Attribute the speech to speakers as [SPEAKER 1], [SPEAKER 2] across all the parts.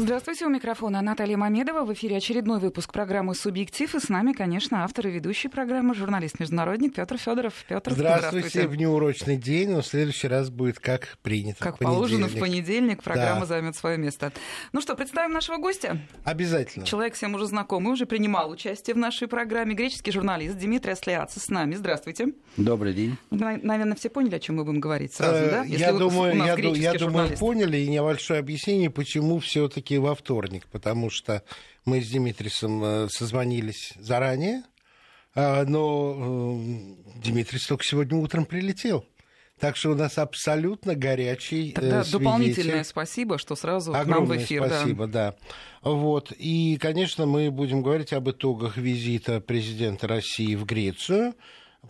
[SPEAKER 1] Здравствуйте, у микрофона Наталья Мамедова. В эфире очередной выпуск программы «Субъектив». И с нами, конечно, автор и ведущий программы, журналист-международник Петр Федоров.
[SPEAKER 2] Петр, здравствуйте. здравствуйте. В неурочный день, но в следующий раз будет как принято.
[SPEAKER 1] Как положено, в понедельник программа да. займет свое место. Ну что, представим нашего гостя?
[SPEAKER 2] Обязательно.
[SPEAKER 1] Человек всем уже знакомый, уже принимал участие в нашей программе. Греческий журналист Дмитрий Аслиадзе с нами. Здравствуйте.
[SPEAKER 3] Добрый день.
[SPEAKER 1] Наверное, все поняли, о чем мы будем говорить сразу,
[SPEAKER 2] э,
[SPEAKER 1] да?
[SPEAKER 2] Если я думаю, я, я думаю, поняли. И небольшое объяснение, почему все-таки все-таки во вторник, потому что мы с Димитрисом э, созвонились заранее, а, но э, Димитрис только сегодня утром прилетел. Так что у нас абсолютно горячий
[SPEAKER 1] Тогда свидетель. дополнительное спасибо, что сразу
[SPEAKER 2] Огромное
[SPEAKER 1] к нам в эфир.
[SPEAKER 2] спасибо, да. да. Вот. И, конечно, мы будем говорить об итогах визита президента России в Грецию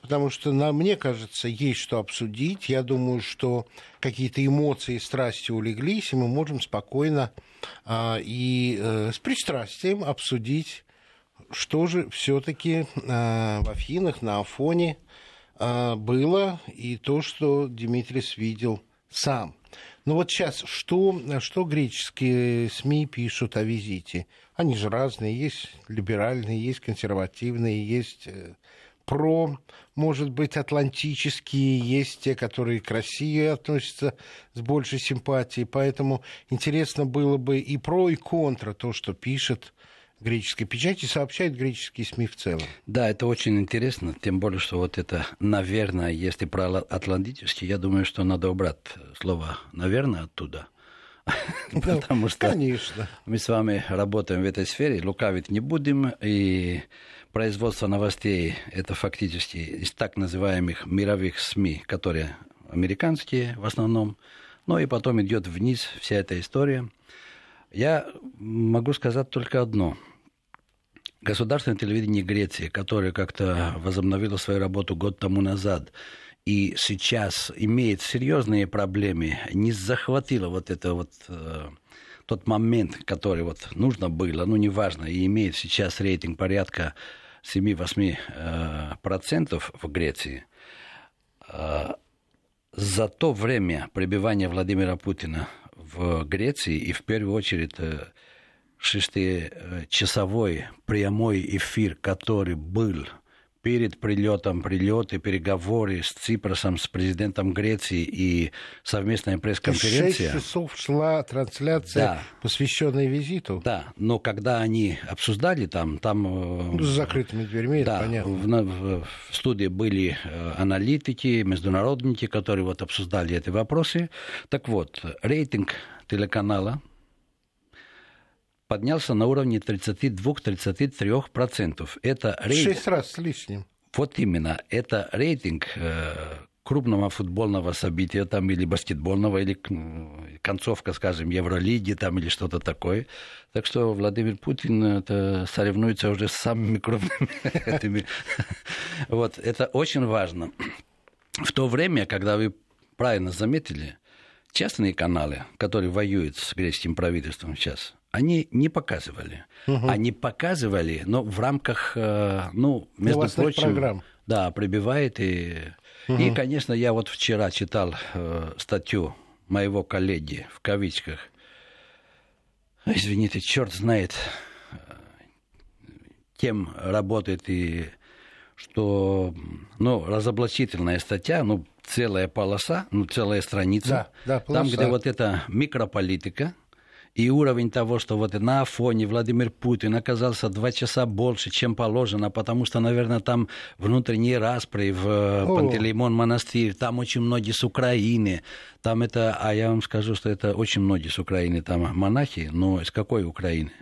[SPEAKER 2] потому что, на, мне кажется, есть что обсудить. Я думаю, что какие-то эмоции и страсти улеглись, и мы можем спокойно а, и а, с пристрастием обсудить, что же все-таки а, в Афинах, на Афоне а, было, и то, что Димитрис видел сам. Ну вот сейчас, что, что греческие СМИ пишут о визите? Они же разные, есть либеральные, есть консервативные, есть э, про, может быть, атлантические, есть те, которые к России относятся с большей симпатией. Поэтому интересно было бы и про, и контра то, что пишет греческой печати, сообщают греческие СМИ в целом.
[SPEAKER 3] Да, это очень интересно, тем более, что вот это, наверное, если про атлантический, я думаю, что надо убрать слово «наверное» оттуда.
[SPEAKER 2] Потому что
[SPEAKER 3] мы с вами работаем в этой сфере, лукавить не будем, и производство новостей – это фактически из так называемых мировых СМИ, которые американские в основном, ну и потом идет вниз вся эта история. Я могу сказать только одно. Государственное телевидение Греции, которое как-то возобновило свою работу год тому назад, и сейчас имеет серьезные проблемы, не захватило вот это вот э, тот момент, который вот нужно было, ну неважно, и имеет сейчас рейтинг порядка 7-8% э, в Греции, э, за то время пребывания Владимира Путина в Греции и в первую очередь э, шестичасовой прямой эфир, который был перед прилетом, прилеты, переговоры с Ципросом, с президентом Греции и совместная пресс-конференция.
[SPEAKER 2] Шесть часов шла трансляция, да. посвященная визиту.
[SPEAKER 3] Да, но когда они обсуждали там, там...
[SPEAKER 2] Э, ну, с закрытыми дверьми, да, это понятно.
[SPEAKER 3] В, в, студии были э, аналитики, международники, которые вот обсуждали эти вопросы. Так вот, рейтинг телеканала поднялся на уровне 32-33%. Это
[SPEAKER 2] рейтинг... Шесть раз с лишним.
[SPEAKER 3] Вот именно. Это рейтинг э, крупного футбольного события там, или баскетбольного, или концовка, скажем, Евролиги там, или что-то такое. Так что Владимир Путин это соревнуется уже с самыми крупными этими. Вот, это очень важно. В то время, когда вы правильно заметили, частные каналы, которые воюют с греческим правительством сейчас, они не показывали. Угу. Они показывали, но в рамках, э, ну, между прочим, программ. да, прибивает и угу. и, конечно, я вот вчера читал э, статью моего коллеги в кавичках. Извините, черт знает, э, кем работает и что, ну, разоблачительная статья, ну, целая полоса, ну, целая страница, да, да, полоса. там, где вот эта микрополитика, и уровень того, что вот на фоне Владимир Путин оказался два часа больше, чем положено, потому что, наверное, там внутренние распри в э, О. Пантелеймон монастырь, там очень многие с Украины, там это, а я вам скажу, что это очень многие с Украины там монахи, но из какой Украины?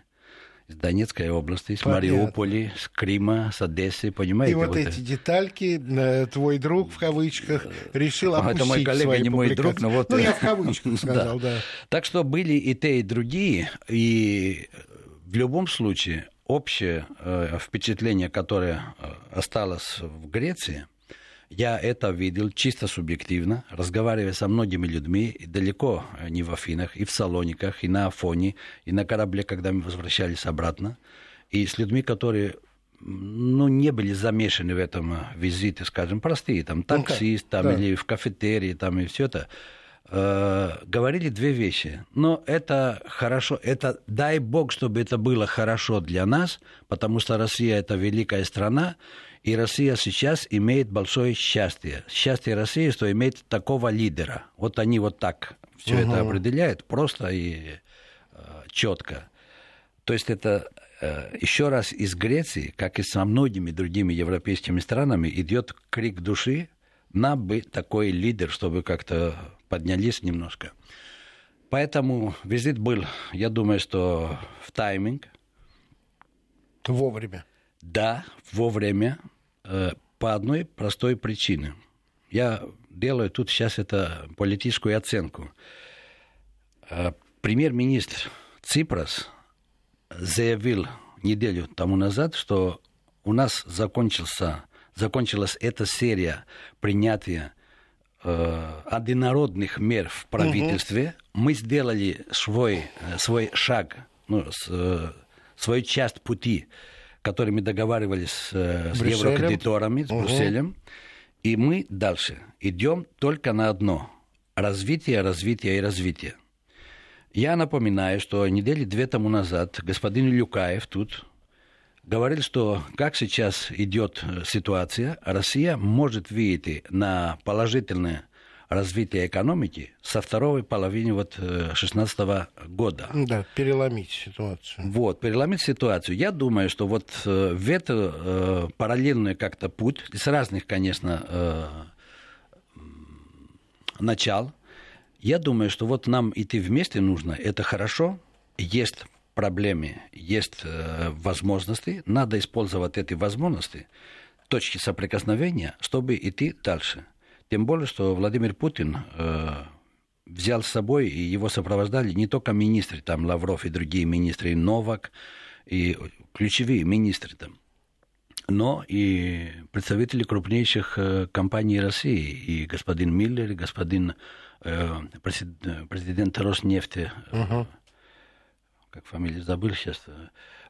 [SPEAKER 3] Из Донецкой области, с Мариуполя, с Крыма, с Одессы, понимаете?
[SPEAKER 2] И вот, вот эти детальки э, твой друг, в кавычках, решил опустить
[SPEAKER 3] Это мой коллега, не мой друг, но вот...
[SPEAKER 2] Ну, я в кавычках сказал, да.
[SPEAKER 3] Так что были и те, и другие, и в любом случае общее э, впечатление, которое э, осталось в Греции – я это видел чисто субъективно, разговаривая со многими людьми, далеко э, не в Афинах, и в Салониках, и на Афоне, и на корабле, когда мы возвращались обратно, и с людьми, которые ну, не были замешаны в этом э, визите, скажем, простые, там, таксист, там, да. или в кафетерии, там, и все это. э, говорили две вещи. Но это хорошо, это дай бог, чтобы это было хорошо для нас, потому что Россия это великая страна, и Россия сейчас имеет большое счастье. Счастье России, что имеет такого лидера. Вот они вот так все угу. это определяют, просто и э, четко. То есть это э, еще раз из Греции, как и со многими другими европейскими странами, идет крик души, нам бы такой лидер, чтобы как-то поднялись немножко. Поэтому визит был, я думаю, что в тайминг.
[SPEAKER 2] Вовремя.
[SPEAKER 3] Да, вовремя. Э, по одной простой причине. Я делаю тут сейчас это политическую оценку. Э, премьер-министр Ципрас заявил неделю тому назад, что у нас закончился, закончилась эта серия принятия э, однородных мер в правительстве. Угу. Мы сделали свой, свой шаг, ну, с, свою часть пути которыми договаривались э, с Брюсселем. еврокредиторами, с угу. Брюсселем. И мы дальше идем только на одно – развитие, развитие и развитие. Я напоминаю, что недели две тому назад господин Люкаев тут говорил, что как сейчас идет э, ситуация, Россия может выйти на положительное развития экономики со второй половины вот 2016 э, года.
[SPEAKER 2] Да, переломить ситуацию.
[SPEAKER 3] Вот, переломить ситуацию. Я думаю, что вот э, в это э, параллельный как-то путь, с разных, конечно, начал, я думаю, что вот нам идти вместе нужно, это хорошо, есть проблемы, есть возможности, надо использовать эти возможности, точки соприкосновения, чтобы идти дальше. Тем более, что Владимир Путин э, взял с собой, и его сопровождали не только министры, там Лавров и другие министры, и Новак, и ключевые министры там, но и представители крупнейших э, компаний России, и господин Миллер, и господин э, президент, президент Роснефти, uh-huh. как фамилию забыл сейчас,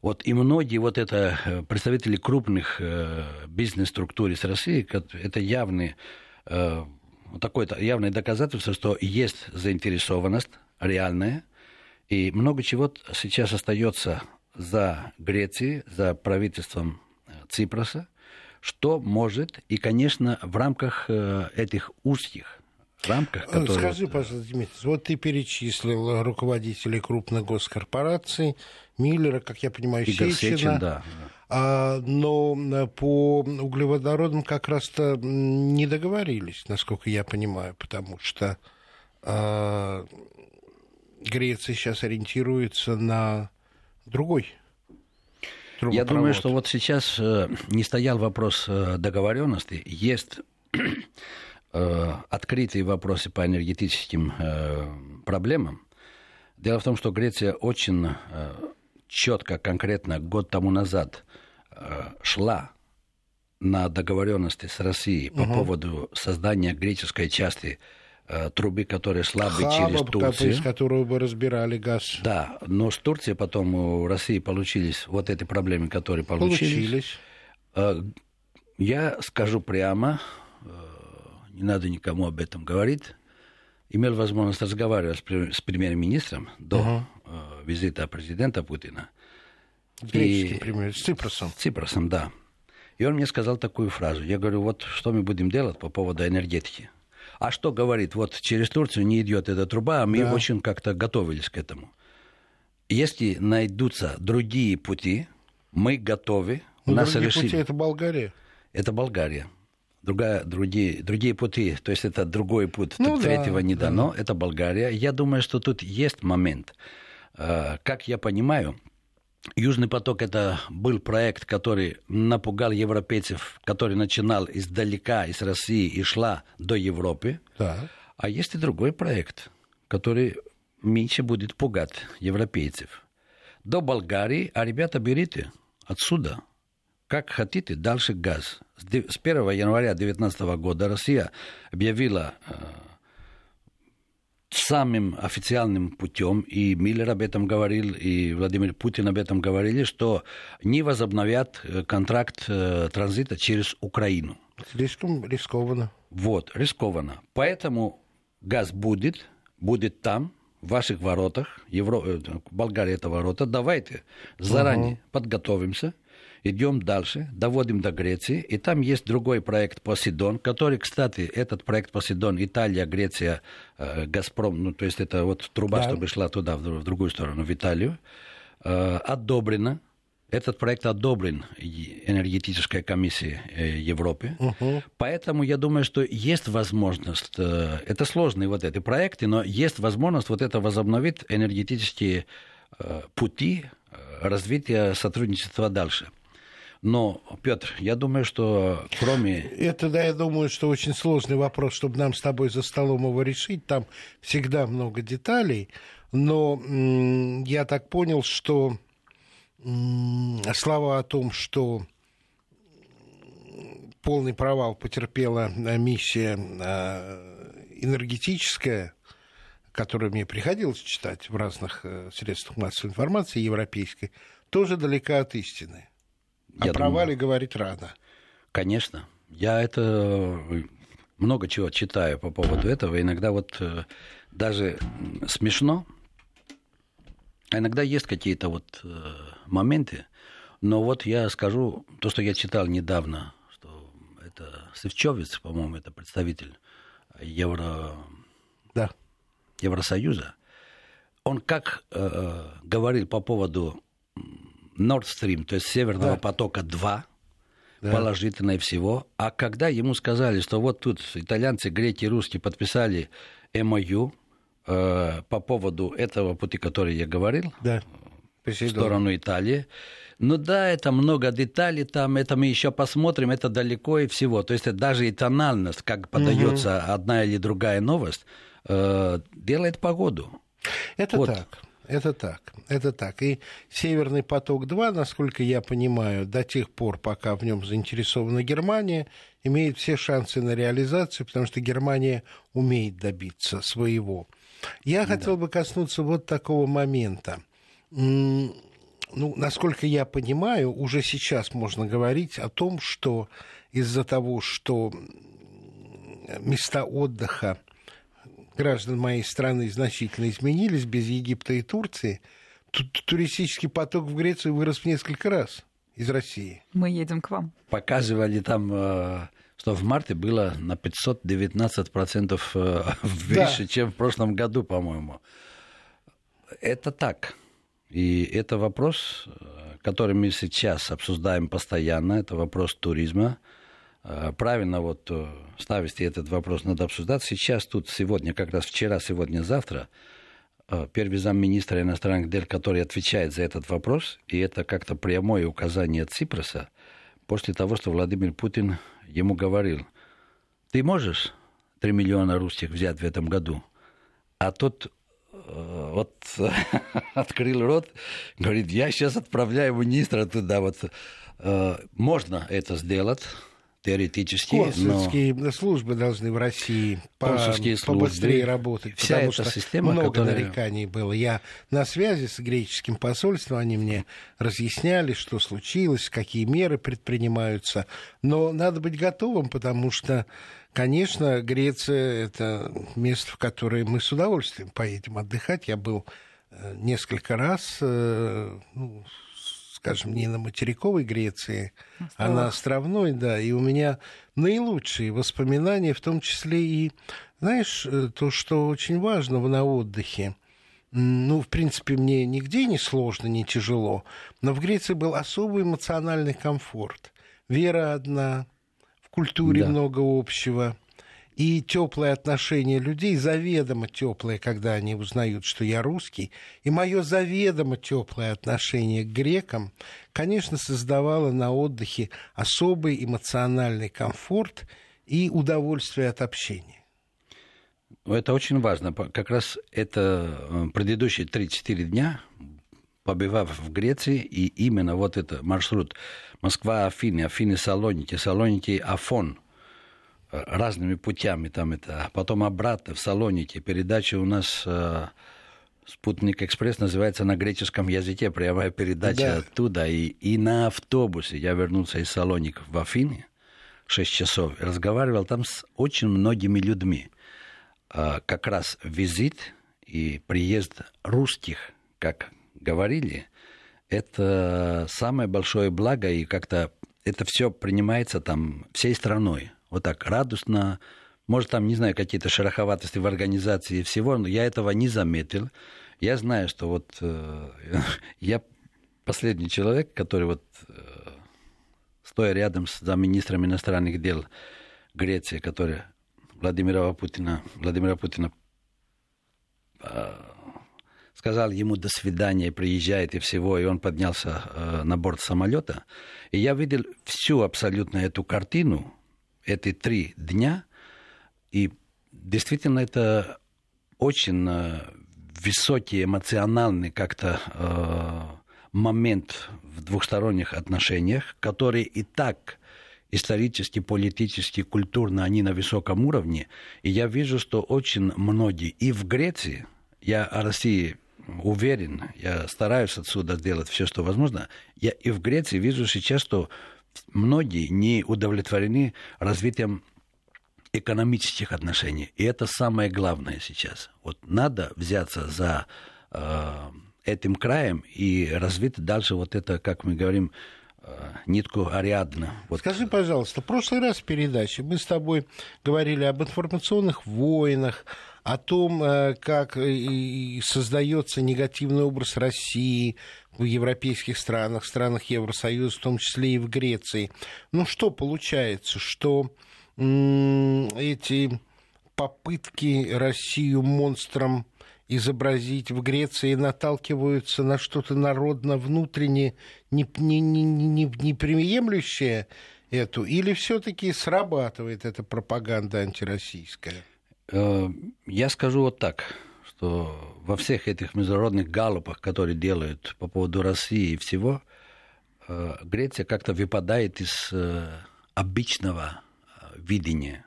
[SPEAKER 3] вот и многие вот это э, представители крупных э, бизнес-структур из России, это явные такое явное доказательство, что есть заинтересованность реальная, и много чего сейчас остается за Грецией, за правительством э, Ципроса, что может, и, конечно, в рамках э, этих узких рамках,
[SPEAKER 2] э, которые... Скажи, пожалуйста, Дмитрий, вот ты перечислил руководителей крупных госкорпораций, Миллера, как я понимаю, Игорь Сечина. Сечин, да. А, но э, по углеводородам как раз-то не договорились, насколько я понимаю, потому что а, Греция сейчас ориентируется на другой
[SPEAKER 3] я думаю, что вот сейчас э, не стоял вопрос э, договоренности, есть открытые вопросы по энергетическим проблемам. Дело в том, что Греция очень четко, конкретно год тому назад э, шла на договоренности с Россией по угу. поводу создания греческой части э, трубы, которая шла бы через Турцию.
[SPEAKER 2] из которого бы разбирали газ.
[SPEAKER 3] Да, но с Турцией потом у России получились вот эти проблемы, которые получились. Получились. Э, я скажу прямо, не надо никому об этом говорить, имел возможность разговаривать с премьер-министром до угу. Визита президента Путина.
[SPEAKER 2] Греческим премьер, с Ципросом.
[SPEAKER 3] С Ципросом, да. И он мне сказал такую фразу. Я говорю, вот что мы будем делать по поводу энергетики. А что говорит, вот через Турцию не идет эта труба, а мы да. очень как-то готовились к этому. Если найдутся другие пути, мы готовы.
[SPEAKER 2] У нас другие решили... пути это Болгария.
[SPEAKER 3] Это Болгария другая, другие, другие пути, то есть это другой путь, ну, тут да, третьего не да. дано, это Болгария. Я думаю, что тут есть момент. Э, как я понимаю, Южный поток это был проект, который напугал европейцев, который начинал издалека, из России и шла до Европы. Да. А есть и другой проект, который меньше будет пугать европейцев. До Болгарии, а ребята берите отсюда – как хотите, дальше газ. С 1 января 2019 года Россия объявила э, самым официальным путем, и Миллер об этом говорил, и Владимир Путин об этом говорили, что не возобновят э, контракт э, транзита через Украину.
[SPEAKER 2] Слишком рискованно.
[SPEAKER 3] Вот, рискованно. Поэтому газ будет, будет там, в ваших воротах, Евро... Э, Болгария это ворота, давайте заранее угу. подготовимся, идем дальше, доводим до Греции, и там есть другой проект Посейдон, который, кстати, этот проект Посейдон, Италия, Греция, э, Газпром, ну, то есть это вот труба, да. чтобы шла туда, в другую сторону, в Италию, э, одобрено, этот проект одобрен энергетической комиссией э, Европы. Угу. Поэтому я думаю, что есть возможность, это сложные вот эти проекты, но есть возможность вот это возобновить энергетические пути развития сотрудничества дальше. Но, Петр, я думаю, что кроме...
[SPEAKER 2] Это, да, я думаю, что очень сложный вопрос, чтобы нам с тобой за столом его решить. Там всегда много деталей. Но я так понял, что слова о том, что полный провал потерпела э, миссия э, энергетическая, которую мне приходилось читать в разных э, средствах массовой информации европейской, тоже далека от истины. Я О провале думаю, говорить рано.
[SPEAKER 3] Конечно. Я это много чего читаю по поводу этого. Иногда вот даже смешно, а иногда есть какие-то вот э, моменты, но вот я скажу то, что я читал недавно, что это Севчевец, по-моему, это представитель Евро... да. Евросоюза. Он как э, говорил по поводу Nord Stream, то есть Северного да. потока 2, да. положительное всего. А когда ему сказали, что вот тут итальянцы, греки, русские подписали МОЮ, Э, по поводу этого пути, который я говорил, да. в сторону Италии. Ну да, это много деталей там, это мы еще посмотрим, это далеко и всего. То есть даже и тональность, как подается угу. одна или другая новость, э, делает погоду.
[SPEAKER 2] Это вот. так. Это так, это так. И Северный поток-2, насколько я понимаю, до тех пор, пока в нем заинтересована Германия, имеет все шансы на реализацию, потому что Германия умеет добиться своего. Я да. хотел бы коснуться вот такого момента. Ну, насколько я понимаю, уже сейчас можно говорить о том, что из-за того, что места отдыха граждан моей страны значительно изменились без Египта и Турции, туристический поток в Грецию вырос в несколько раз из России.
[SPEAKER 1] Мы едем к вам.
[SPEAKER 3] Показывали там э, что в марте было на 519% э, выше, да. чем в прошлом году, по-моему. Это так. И это вопрос, э, который мы сейчас обсуждаем постоянно, это вопрос туризма. Э, правильно вот ставить этот вопрос надо обсуждать. Сейчас тут сегодня, как раз вчера, сегодня, завтра, первый замминистра иностранных дел, который отвечает за этот вопрос, и это как-то прямое указание Ципроса, после того, что Владимир Путин ему говорил, ты можешь 3 миллиона русских взять в этом году? А тот э, вот открыл рот, говорит, я сейчас отправляю министра туда, вот э, можно это сделать, теоретически.
[SPEAKER 2] Консульские но... службы должны в России по, побыстрее работать,
[SPEAKER 3] вся потому
[SPEAKER 2] эта
[SPEAKER 3] что система,
[SPEAKER 2] много
[SPEAKER 3] которая...
[SPEAKER 2] нареканий было. Я на связи с греческим посольством, они мне разъясняли, что случилось, какие меры предпринимаются. Но надо быть готовым, потому что Конечно, Греция – это место, в которое мы с удовольствием поедем отдыхать. Я был э, несколько раз, э, ну, скажем, не на материковой Греции, Островах. а на островной, да. И у меня наилучшие воспоминания, в том числе и, знаешь, э, то, что очень важно на отдыхе. Ну, в принципе, мне нигде не сложно, не тяжело, но в Греции был особый эмоциональный комфорт. Вера одна, в культуре да. много общего и теплое отношение людей, заведомо теплое, когда они узнают, что я русский, и мое заведомо теплое отношение к грекам, конечно, создавало на отдыхе особый эмоциональный комфорт и удовольствие от общения.
[SPEAKER 3] Это очень важно. Как раз это э, предыдущие 3-4 дня, побывав в Греции, и именно вот этот маршрут Москва-Афины, Афины-Салоники, Салоники-Афон – разными путями там это. Потом обратно в Салонике. Передача у нас э, Спутник Экспресс называется на греческом языке, прямая передача да. оттуда. И, и на автобусе я вернулся из Салоника в Афины, 6 часов, разговаривал там с очень многими людьми. а, как раз визит и приезд русских, как говорили, это самое большое благо, и как-то это все принимается там всей страной. Вот так радостно. Может, там, не знаю, какие-то шероховатости в организации и всего, но я этого не заметил. Я знаю, что вот э, я последний человек, который вот э, стоя рядом с замминистром иностранных дел Греции, который Владимира Путина, Владимира Путина э, сказал ему до свидания, приезжает и всего, и он поднялся э, на борт самолета. И я видел всю абсолютно эту картину, эти три дня, и действительно это очень э, высокий эмоциональный как-то э, момент в двухсторонних отношениях, которые и так исторически, политически, культурно они на высоком уровне. И я вижу, что очень многие и в Греции, я о России уверен, я стараюсь отсюда сделать все, что возможно, я и в Греции вижу сейчас, что многие не удовлетворены развитием экономических отношений. И это самое главное сейчас. Вот надо взяться за э, этим краем и развить дальше вот это, как мы говорим, э, нитку Ариадна. Вот.
[SPEAKER 2] Скажи, пожалуйста, в прошлый раз в передаче мы с тобой говорили об информационных войнах, о том, э, как создается негативный образ России в европейских странах, странах Евросоюза, в том числе и в Греции. Ну что получается, что эти попытки Россию монстром изобразить в Греции наталкиваются на что-то народно-внутренне неприемлющее не, не, не эту, или все-таки срабатывает эта пропаганда антироссийская?
[SPEAKER 3] Э, я скажу вот так, что во всех этих международных галопах, которые делают по поводу России и всего, э, Греция как-то выпадает из э, обычного видения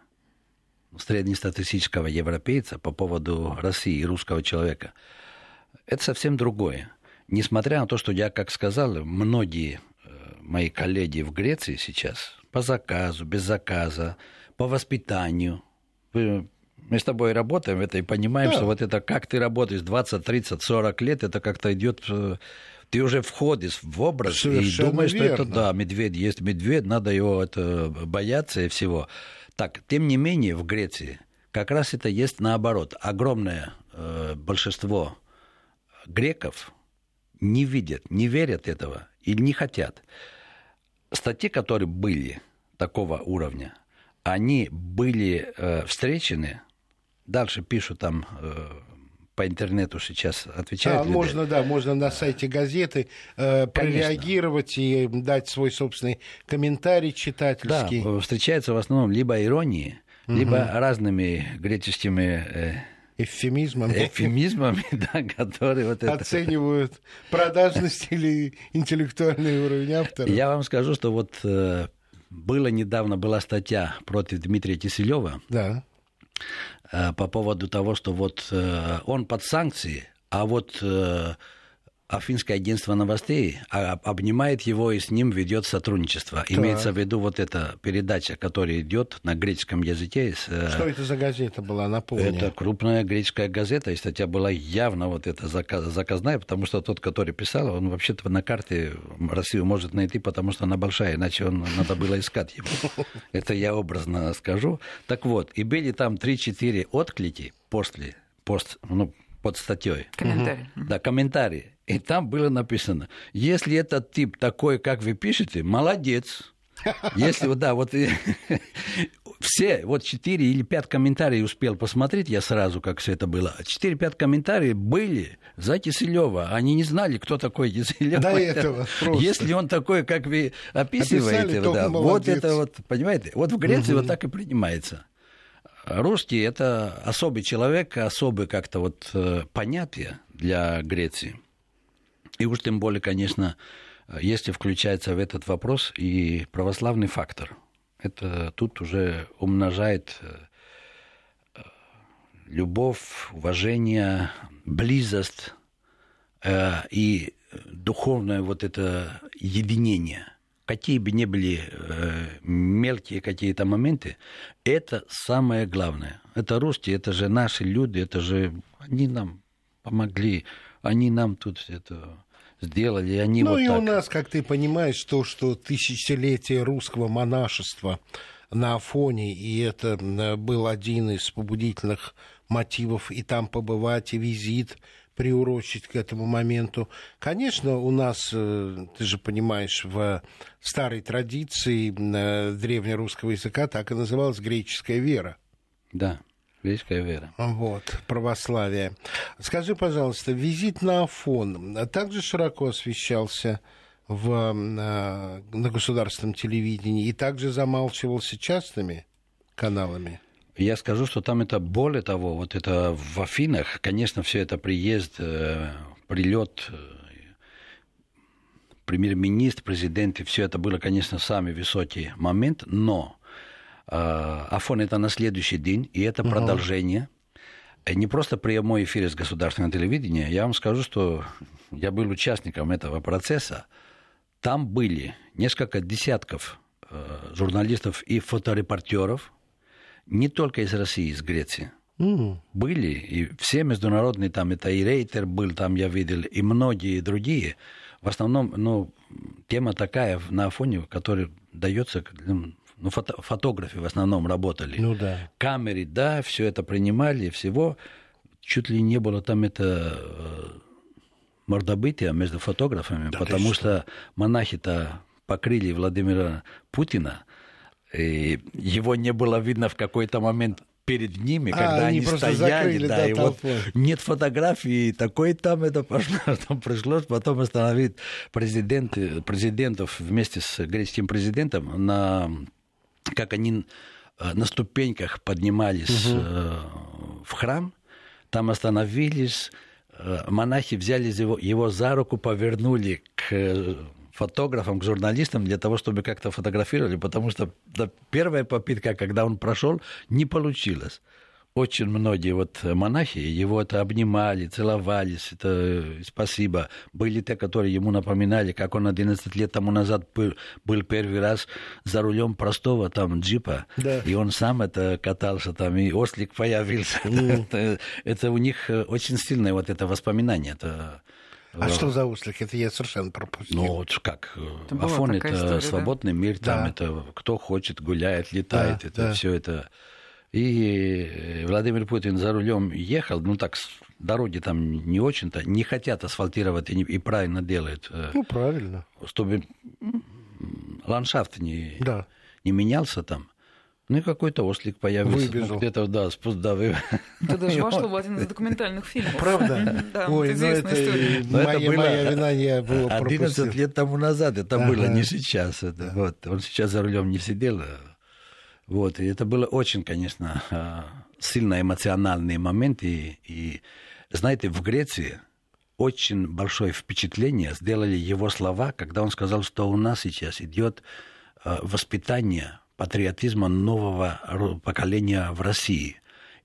[SPEAKER 3] среднестатистического европейца по поводу России и русского человека, это совсем другое. Несмотря на то, что я, как сказал, многие мои коллеги в Греции сейчас по заказу, без заказа, по воспитанию. Мы с тобой работаем это и понимаем, да. что вот это как ты работаешь 20, 30, 40 лет, это как-то идет э, ты уже входишь в образ Совершенно и думаешь, верно. что это да, медведь есть медведь, надо его это бояться и всего. Так, тем не менее, в Греции как раз это есть наоборот. Огромное э, большинство греков не видят, не верят этого и не хотят. Статьи, которые были такого уровня, они были э, встречены, дальше пишут там э, по интернету сейчас отвечают.
[SPEAKER 2] А, можно, да, можно на сайте газеты э, прореагировать и дать свой собственный комментарий читательский.
[SPEAKER 3] Да, встречается в основном либо иронии, угу. либо разными греческими... Э,
[SPEAKER 2] эвфемизмами.
[SPEAKER 3] Эвфемизмами, да, которые вот это...
[SPEAKER 2] Оценивают продажность или интеллектуальный уровень автора.
[SPEAKER 3] Я вам скажу, что вот э, было недавно была статья против Дмитрия Киселева.
[SPEAKER 2] Да.
[SPEAKER 3] Э, по поводу того, что вот э, он под санкции, а вот э, Афинское агентство новостей а, обнимает его и с ним ведет сотрудничество. Да. Имеется в виду вот эта передача, которая идет на греческом языке.
[SPEAKER 2] Что это за газета была, напомню?
[SPEAKER 3] Это крупная греческая газета, и статья была явно вот эта заказная, потому что тот, который писал, он вообще-то на карте Россию может найти, потому что она большая, иначе он, надо было искать его. Это я образно скажу. Так вот, и были там 3-4 отклики после, пост, ну, под статьей.
[SPEAKER 1] Комментарий.
[SPEAKER 3] Да, комментарии. И там было написано, если этот тип такой, как вы пишете, молодец. Если вот, да, вот все, вот 4 или 5 комментариев успел посмотреть я сразу, как все это было. 4-5 комментариев были за Киселева. Они не знали, кто такой Киселев.
[SPEAKER 2] До этого просто.
[SPEAKER 3] Если он такой, как вы описываете, да, вот это вот, понимаете, вот в Греции угу. вот так и принимается. Русский – это особый человек, особый как-то вот э, понятие для Греции. И уж тем более, конечно, если включается в этот вопрос и православный фактор, это тут уже умножает э, любовь, уважение, близость э, и духовное вот это единение, какие бы ни были э, мелкие какие-то моменты, это самое главное. Это русские, это же наши люди, это же они нам помогли, они нам тут это сделали, они
[SPEAKER 2] ну
[SPEAKER 3] вот
[SPEAKER 2] и
[SPEAKER 3] так.
[SPEAKER 2] у нас, как ты понимаешь, то, что тысячелетие русского монашества на Афоне, и это был один из побудительных мотивов и там побывать, и визит приурочить к этому моменту. Конечно, у нас, э, ты же понимаешь, в старой традиции э, древнерусского языка так и называлась греческая вера.
[SPEAKER 3] Да. Греческая вера.
[SPEAKER 2] Вот, православие. Скажи, пожалуйста, визит на Афон также широко освещался в, на, на государственном телевидении и также замалчивался частными каналами?
[SPEAKER 3] Я скажу, что там это более того, вот это в Афинах, конечно, все это приезд, э, прилет, э, премьер-министр, президент, и все это было, конечно, самый высокий момент, но э, Афон это на следующий день, и это угу. продолжение. Не просто прямой эфир с государственного телевидения. Я вам скажу, что я был участником этого процесса. Там были несколько десятков журналистов и фоторепортеров, не только из России, из Греции. Mm. Были, и все международные, там это и Рейтер был, там я видел, и многие другие. В основном, ну, тема такая на фоне, которая дается, ну, фото, фотографы в основном работали.
[SPEAKER 2] Ну да.
[SPEAKER 3] Камеры, да, все это принимали, всего. Чуть ли не было там это э, мордобытия между фотографами, да потому что монахи-то покрыли Владимира Путина – и его не было видно в какой-то момент перед ними, а, когда они, они стояли, закрыли, да, да, и вот нет фотографии, такой там это пошло, там пришлось потом остановить президент, президентов вместе с греческим президентом на как они э, на ступеньках поднимались угу. в храм, там остановились, э, монахи взяли его, его за руку, повернули к фотографам, к журналистам для того, чтобы как-то фотографировали, потому что первая попытка, когда он прошел, не получилось. Очень многие вот монахи его это обнимали, целовались, это э, спасибо. Были те, которые ему напоминали, как он 11 лет тому назад был, был первый раз за рулем простого там джипа, да. и он сам это катался там, и ослик появился. Mm. это, это у них э, очень сильное вот это воспоминание. Это,
[SPEAKER 2] а э, что за ослик? Это я совершенно пропустил.
[SPEAKER 3] Ну, вот как, это Афон это история, свободный да? мир, там да. это кто хочет, гуляет, летает, да, это да. все это. И Владимир Путин за рулем ехал, ну так, дороги там не очень-то, не хотят асфальтировать и, не, и правильно делают.
[SPEAKER 2] Э, ну, правильно.
[SPEAKER 3] Чтобы ландшафт не, да. не менялся там. Ну и какой-то ослик появился.
[SPEAKER 2] Выбежал.
[SPEAKER 3] Где-то, да, спуск, да, вы...
[SPEAKER 1] Это даже вошло в один из документальных фильмов.
[SPEAKER 2] Правда?
[SPEAKER 1] Да, Ой, ну это
[SPEAKER 2] моя, моя вина, я был
[SPEAKER 3] 11 лет тому назад это было, не сейчас. Это, вот. Он сейчас за рулем не сидел. Вот. И это было очень, конечно, а, сильно эмоциональный момент. И, и знаете, в Греции очень большое впечатление сделали его слова, когда он сказал, что у нас сейчас идет а, воспитание патриотизма нового поколения в России.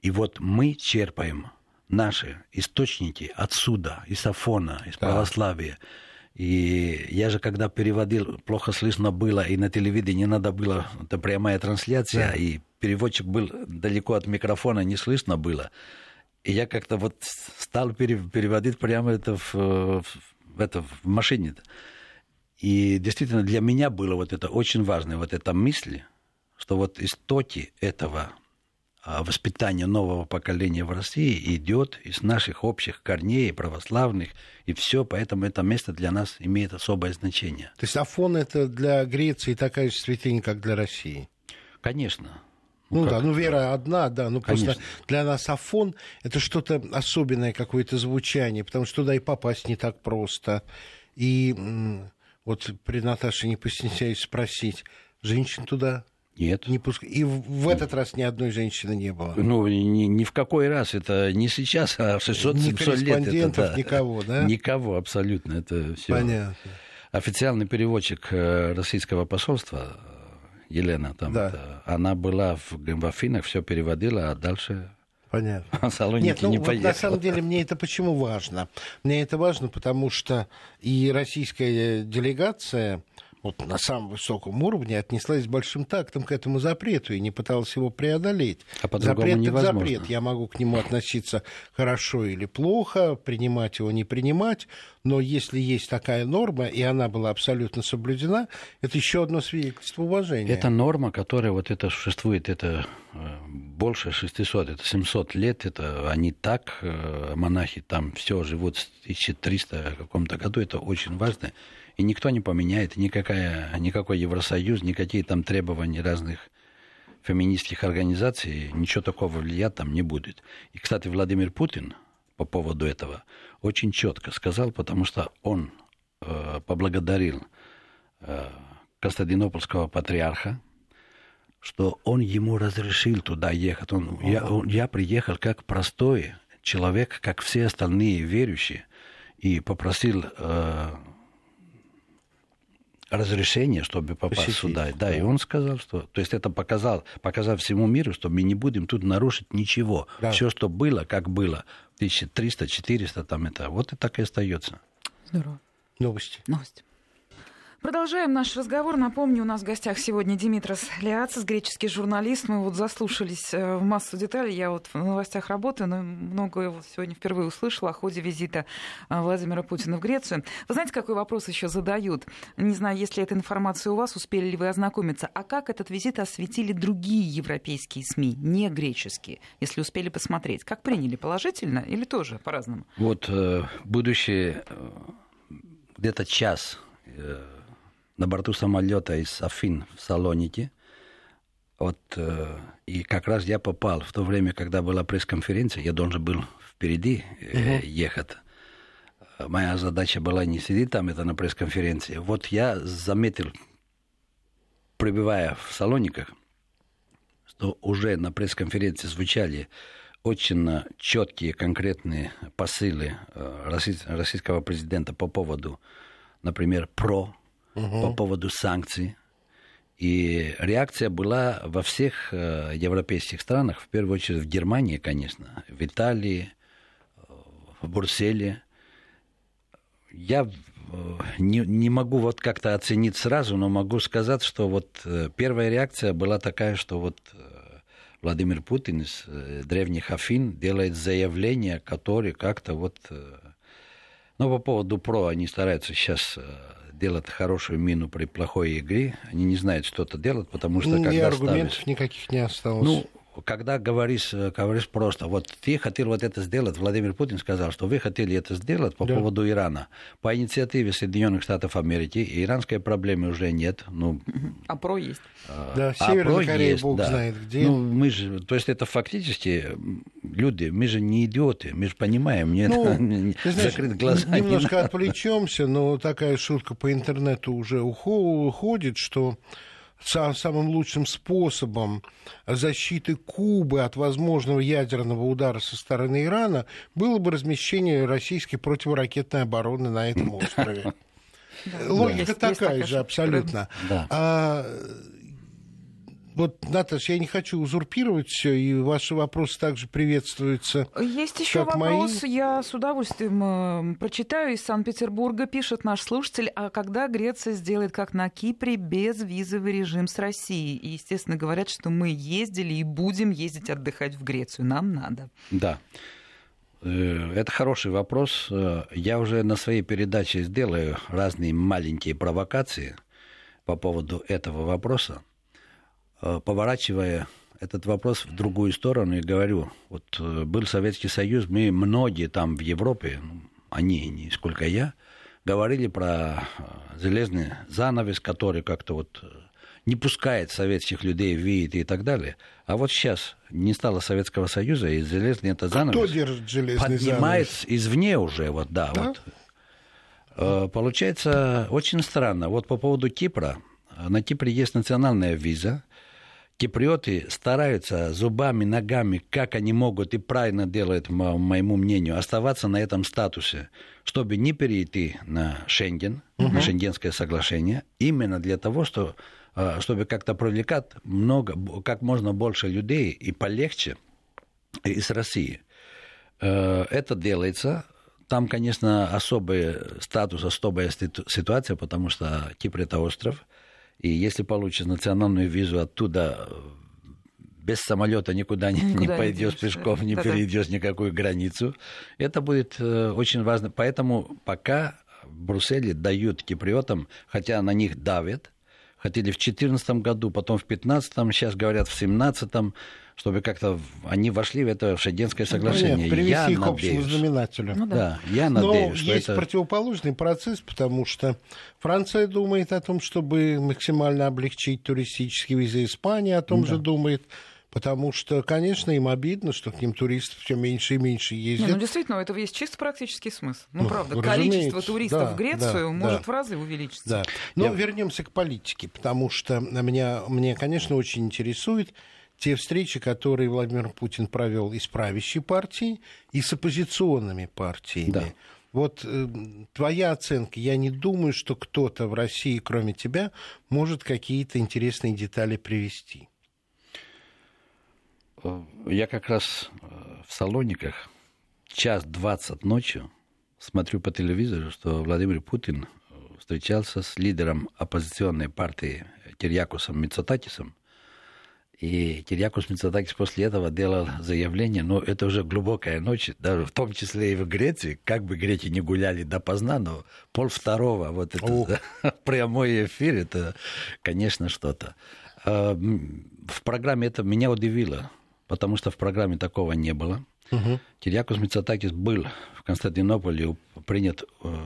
[SPEAKER 3] И вот мы черпаем наши источники отсюда, из Афона, из да. православия. И я же, когда переводил, плохо слышно было, и на телевидении надо было, это прямая трансляция, да. и переводчик был далеко от микрофона, не слышно было. И я как-то вот стал переводить прямо это в, в, это, в машине. И действительно для меня было вот это очень важно, вот эта мысль, что вот истоки этого а, воспитания нового поколения в России идет из наших общих корней, православных, и все, поэтому это место для нас имеет особое значение.
[SPEAKER 2] То есть Афон это для Греции такая же святыня, как для России?
[SPEAKER 3] Конечно.
[SPEAKER 2] Ну, ну да, ну вера одна, да, ну Конечно. просто для нас Афон это что-то особенное, какое-то звучание, потому что туда и попасть не так просто. И вот при Наташе не постесняюсь спросить, женщин туда
[SPEAKER 3] нет.
[SPEAKER 2] Не пуск... И в этот раз ни одной женщины не было.
[SPEAKER 3] Ну, ни, ни в какой раз. Это не сейчас, а 600-700 лет. Это,
[SPEAKER 2] да. никого, да?
[SPEAKER 3] Никого абсолютно. Это все.
[SPEAKER 2] Понятно.
[SPEAKER 3] Официальный переводчик э, российского посольства Елена, там, да. это, она была в, в Афинах, все переводила, а дальше
[SPEAKER 2] Понятно.
[SPEAKER 3] Салоники Нет, ну, не вот
[SPEAKER 2] на самом деле мне это почему важно? Мне это важно, потому что и российская делегация вот на самом высоком уровне отнеслась с большим тактом к этому запрету и не пыталась его преодолеть.
[SPEAKER 3] А запрет невозможно. запрет.
[SPEAKER 2] Я могу к нему относиться хорошо или плохо, принимать его, не принимать, но если есть такая норма, и она была абсолютно соблюдена, это еще одно свидетельство уважения.
[SPEAKER 3] Это норма, которая вот это существует, это э, больше 600, это 700 лет, это они так, э, монахи там все живут с 1300 каком-то году, это очень важно и никто не поменяет, никакая, никакой Евросоюз, никакие там требования разных феминистских организаций, ничего такого влиять там не будет. И, кстати, Владимир Путин по поводу этого очень четко сказал, потому что он э, поблагодарил э, Константинопольского патриарха, что он ему разрешил туда ехать. Он, я, он, я приехал как простой человек, как все остальные верующие, и попросил э, разрешение, чтобы попасть Посетить, сюда. Да, да, и он сказал, что... То есть это показал, показал всему миру, что мы не будем тут нарушить ничего. Да. Все, что было, как было, 1300, 400, там это, вот и так и остается.
[SPEAKER 1] Здорово.
[SPEAKER 2] Новости.
[SPEAKER 1] Новости. Продолжаем наш разговор. Напомню, у нас в гостях сегодня Димитрос Лиацис, греческий журналист. Мы вот заслушались э, в массу деталей. Я вот в новостях работаю, но многое вот сегодня впервые услышала о ходе визита э, Владимира Путина в Грецию. Вы знаете, какой вопрос еще задают? Не знаю, есть ли эта информация у вас, успели ли вы ознакомиться. А как этот визит осветили другие европейские СМИ, не греческие, если успели посмотреть? Как приняли, положительно или тоже по-разному?
[SPEAKER 3] Вот э, будущее где-то час на борту самолета из Афин в Салоники. Вот, э, и как раз я попал в то время, когда была пресс-конференция, я должен был впереди э, угу. ехать. Моя задача была не сидеть там, это на пресс-конференции. Вот я заметил, пребывая в Салониках, что уже на пресс-конференции звучали очень четкие, конкретные посылы э, российского президента по поводу, например, про угу. по поводу санкций. И реакция была во всех э, европейских странах, в первую очередь в Германии, конечно, в Италии, в Брюсселе. Я э, не, не могу вот как-то оценить сразу, но могу сказать, что вот э, первая реакция была такая, что вот Владимир Путин из древних Афин делает заявление, которое как-то вот... Ну, по поводу ПРО они стараются сейчас делать хорошую мину при плохой игре, они не знают, что это делать, потому что
[SPEAKER 2] ну,
[SPEAKER 3] когда
[SPEAKER 2] аргументов
[SPEAKER 3] ставишь...
[SPEAKER 2] никаких не осталось.
[SPEAKER 3] Ну, когда говоришь, э, говоришь просто, вот ты хотел вот это сделать, Владимир Путин сказал, что вы хотели это сделать по да. поводу Ирана. По инициативе Соединенных Штатов Америки иранской проблемы уже нет. Ну,
[SPEAKER 1] а про есть.
[SPEAKER 2] А, да, а Северная про Корея, есть, бог да. знает где.
[SPEAKER 3] Ну, мы же, то есть это фактически люди, мы же не идиоты, мы же понимаем, нет,
[SPEAKER 2] ну, закрыть глаза. Немножко не отвлечемся, но такая шутка по интернету уже уходит, что самым лучшим способом защиты Кубы от возможного ядерного удара со стороны Ирана было бы размещение российской противоракетной обороны на этом острове. Логика такая же абсолютно. Вот, Наташа, я не хочу узурпировать все, и ваши вопросы также приветствуются.
[SPEAKER 1] Есть еще вопрос, мои. я с удовольствием э, прочитаю. Из Санкт-Петербурга пишет наш слушатель, а когда Греция сделает, как на Кипре, без визовый режим с Россией? И, естественно, говорят, что мы ездили и будем ездить отдыхать в Грецию. Нам надо.
[SPEAKER 3] Да. Э, это хороший вопрос. Э, я уже на своей передаче сделаю разные маленькие провокации по поводу этого вопроса. Э, поворачивая этот вопрос в другую сторону и говорю, вот э, был Советский Союз, мы многие там в Европе, ну, они, не сколько я, говорили про э, железный занавес, который как-то вот не пускает советских людей в вид и так далее. А вот сейчас не стало Советского Союза, и железный это занавес
[SPEAKER 2] Кто держит железный
[SPEAKER 3] поднимает
[SPEAKER 2] занавес?
[SPEAKER 3] извне уже, вот, да, да? вот. Получается очень странно. Вот по поводу Кипра. На Кипре есть национальная виза, киприоты стараются зубами, ногами, как они могут и правильно делают, по моему мнению, оставаться на этом статусе, чтобы не перейти на Шенген, угу. на Шенгенское соглашение, именно для того, что, а, чтобы как-то привлекать много, как можно больше людей и полегче из России. Э, это делается там, конечно, особый статус, особая ситуация, потому что Кипр это остров. И если получишь национальную визу оттуда, без самолета никуда, никуда не пойдешь пешком, не перейдешь никакую границу. Это будет э, очень важно. Поэтому пока в Брюсселе дают киприотам, хотя на них давят, хотели в 2014 году, потом в 2015, сейчас говорят в 2017, чтобы как-то они вошли в это Шенгенское соглашение. Ну,
[SPEAKER 2] нет, привести я их к общему знаменателю.
[SPEAKER 3] Ну, да. да, я надеюсь, Но
[SPEAKER 2] что есть
[SPEAKER 3] это...
[SPEAKER 2] противоположный процесс, потому что Франция думает о том, чтобы максимально облегчить туристические визы, Испания о том да. же думает. Потому что, конечно, им обидно, что к ним туристов все меньше и меньше ездят. Не,
[SPEAKER 1] ну, действительно, у этого есть чисто практический смысл. Ну, ну правда, количество туристов да, в Грецию да, может да. в разы увеличиться.
[SPEAKER 2] Да. Но Я... вернемся к политике, потому что меня, мне, конечно, очень интересует те встречи, которые Владимир Путин провел и с правящей партией, и с оппозиционными партиями. Да. Вот э, твоя оценка, я не думаю, что кто-то в России, кроме тебя, может какие-то интересные детали привести.
[SPEAKER 3] Я как раз э, в Салониках час двадцать ночью смотрю по телевизору, что Владимир Путин э, встречался с лидером оппозиционной партии Кирьякусом Мицотакисом. И Кирьякус Мицотакис после этого делал заявление, но это уже глубокая ночь, даже в том числе и в Греции, как бы греки не гуляли допоздна, но пол второго, вот это прямой эфир, это, конечно, что-то. В программе это меня удивило потому что в программе такого не было. Угу. Кирьякос Мицатакис был в Константинополе принят э,